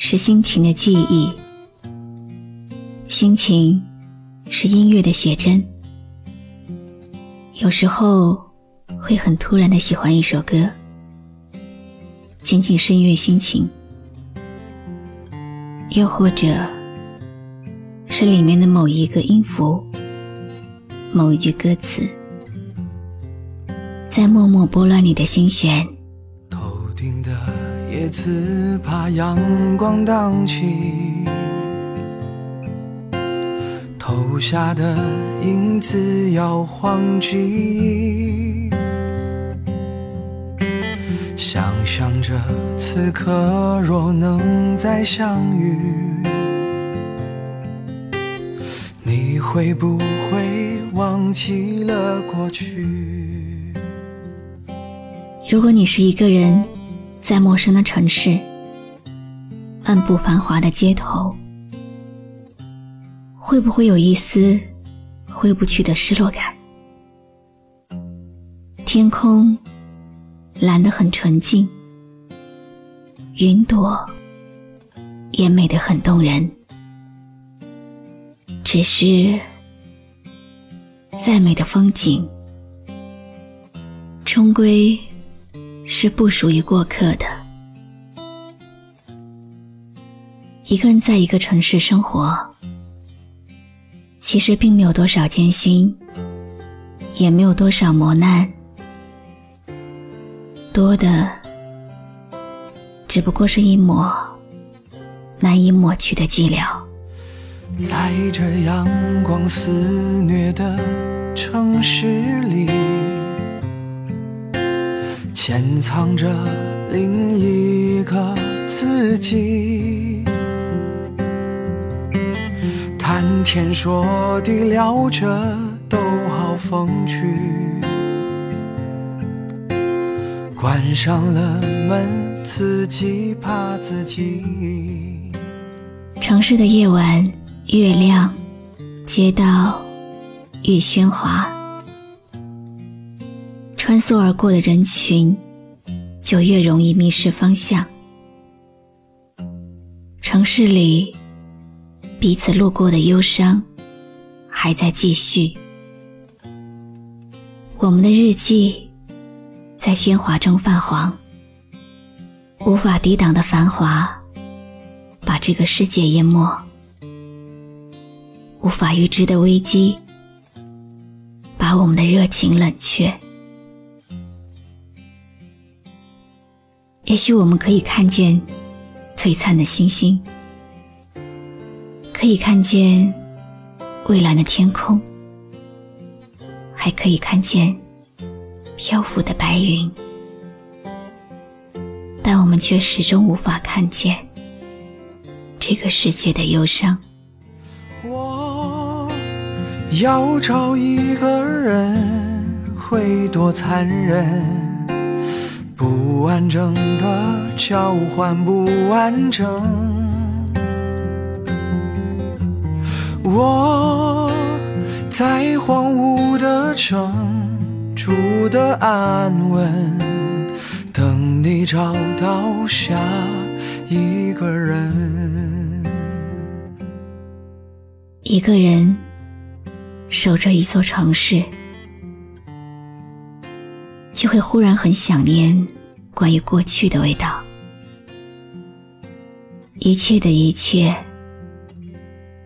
是心情的记忆，心情是音乐的写真。有时候会很突然的喜欢一首歌，仅仅是因为心情；又或者是里面的某一个音符、某一句歌词，在默默拨乱你的心弦。叶子把阳光荡起，投下的影子摇晃记。想象着此刻若能再相遇，你会不会忘记了过去？如果你是一个人。在陌生的城市，漫步繁华的街头，会不会有一丝挥不去的失落感？天空蓝得很纯净，云朵也美得很动人。只是，再美的风景，终归。是不属于过客的。一个人在一个城市生活，其实并没有多少艰辛，也没有多少磨难，多的只不过是一抹难以抹去的寂寥。在这阳光肆虐的城市里。潜藏着另一个自己，谈天说地聊着都好风趣，关上了门，自己怕自己。城市的夜晚越亮，街道越喧哗。穿梭而过的人群，就越容易迷失方向。城市里，彼此路过的忧伤，还在继续。我们的日记，在喧哗中泛黄。无法抵挡的繁华，把这个世界淹没。无法预知的危机，把我们的热情冷却。也许我们可以看见璀璨的星星，可以看见蔚蓝的天空，还可以看见漂浮的白云，但我们却始终无法看见这个世界的忧伤。我要找一个人，会多残忍？不完整的交换，不完整。我在荒芜的城住的安稳，等你找到下一个人。一个人守着一座城市。就会忽然很想念关于过去的味道。一切的一切，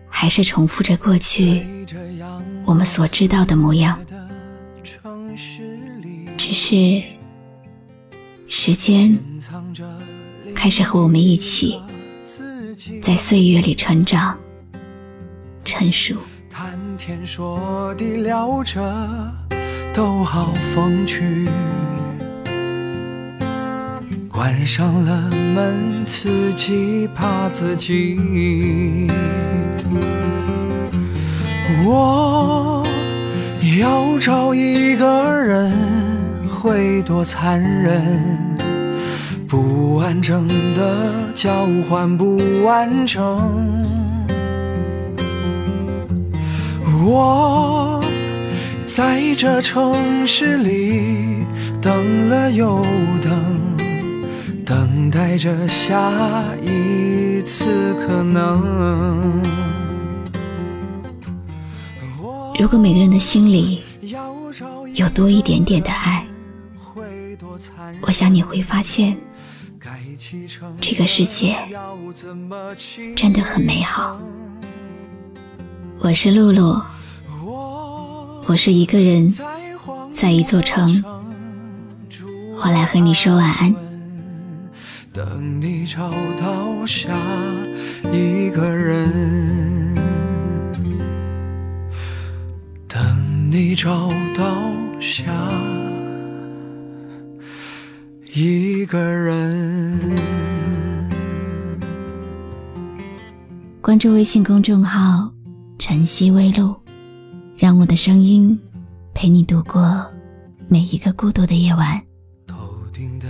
还是重复着过去我们所知道的模样，只是时间开始和我们一起在岁月里成长、成熟。谈天说地聊着，都好风趣。关上了门，自己怕自己。我要找一个人，会多残忍？不完整的交换不完整。我在这城市里等了又等。等待着下一次可能。如果每个人的心里有多一点点的爱，我想你会发现，这个世界真的很美好。我是露露，我是一个人在一座城，我来和你说晚安。等你找到下一个人，等你找到下一个人。关注微信公众号“晨曦微露”，让我的声音陪你度过每一个孤独的夜晚。头顶的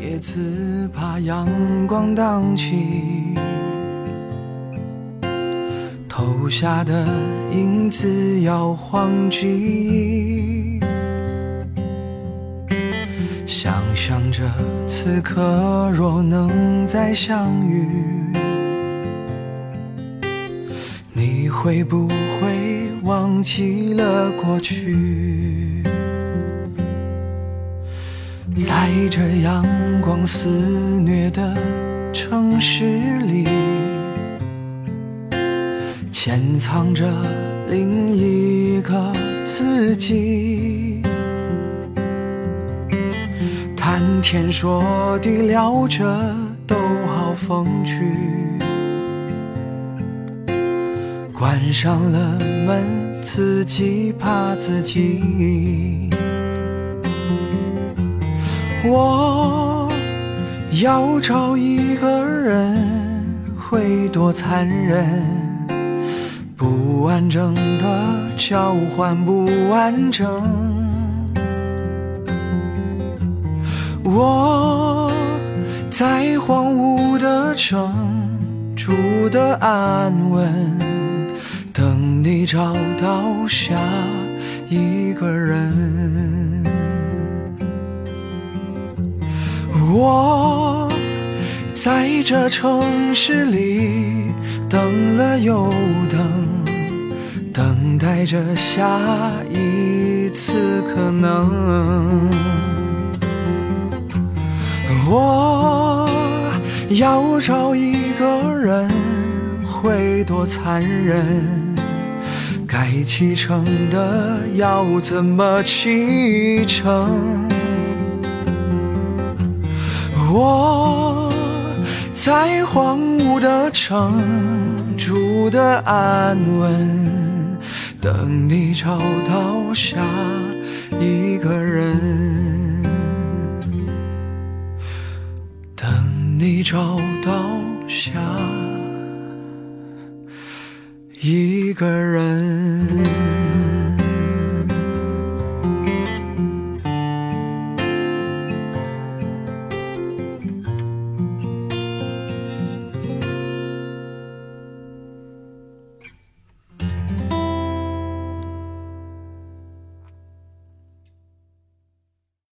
叶子怕阳光荡起，投下的影子摇晃记。想象着此刻若能再相遇，你会不会忘记了过去？在这阳光肆虐的城市里，潜藏着另一个自己。谈天说地聊着都好风趣，关上了门，自己怕自己。我要找一个人，会多残忍？不完整的交换不完整。我在荒芜的城住的安稳，你找到下一个人。我在这城市里等了又等，等待着下一次可能。我要找一个人，会多残忍？该启程的要怎么启程？我在荒芜的城住的安稳，等你找到下一个人，等你找到下一个人。